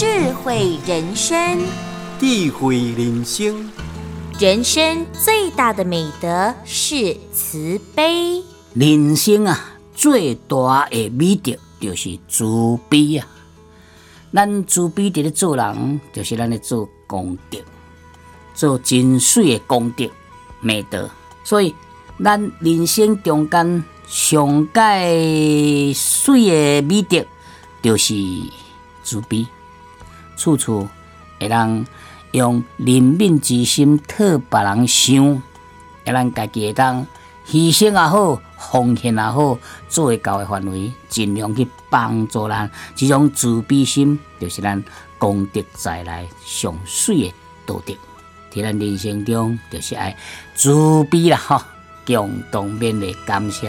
智慧人生，智慧人生。人生最大的美德是慈悲。人生啊，最大的美德就是慈悲啊。咱慈悲伫咧做人，就是咱咧做功德，做真水的功德美德。所以，咱人生中间上界水的美德，就是慈悲，处处会让。用怜悯之心替别人想，会咱家己会当牺牲也好，奉献也好，做会到的范围，尽量去帮助人。这种慈悲心，就是咱功德在来上水的道德。在咱人生中，就是爱慈悲啦，哈！共同面的感谢。